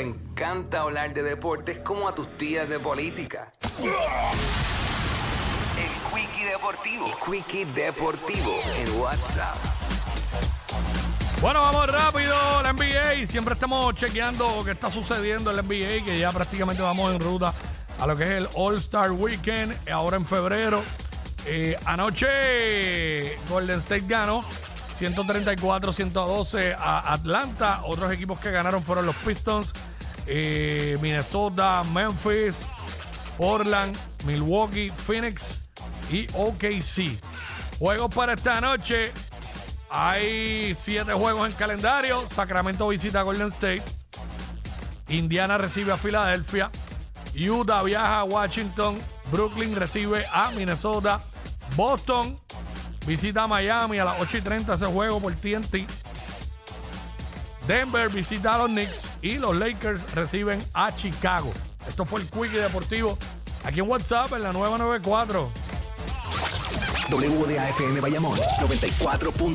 le encanta hablar de deportes como a tus tías de política. El Quickie Deportivo. El Quickie Deportivo en WhatsApp. Bueno, vamos rápido, la NBA. Siempre estamos chequeando qué está sucediendo en la NBA, que ya prácticamente vamos en ruta a lo que es el All-Star Weekend, ahora en febrero. Eh, anoche Golden State ganó 134-112 a Atlanta. Otros equipos que ganaron fueron los Pistons, eh, Minnesota, Memphis, Portland, Milwaukee, Phoenix y OKC. Juegos para esta noche. Hay siete juegos en calendario. Sacramento visita a Golden State. Indiana recibe a Filadelfia. Utah viaja a Washington. Brooklyn recibe a Minnesota. Boston visita Miami a las 8 y 30 ese juego por TNT. Denver visita a los Knicks y los Lakers reciben a Chicago. Esto fue el Quickie Deportivo aquí en WhatsApp en la 994. WDAFM Bayamón 94.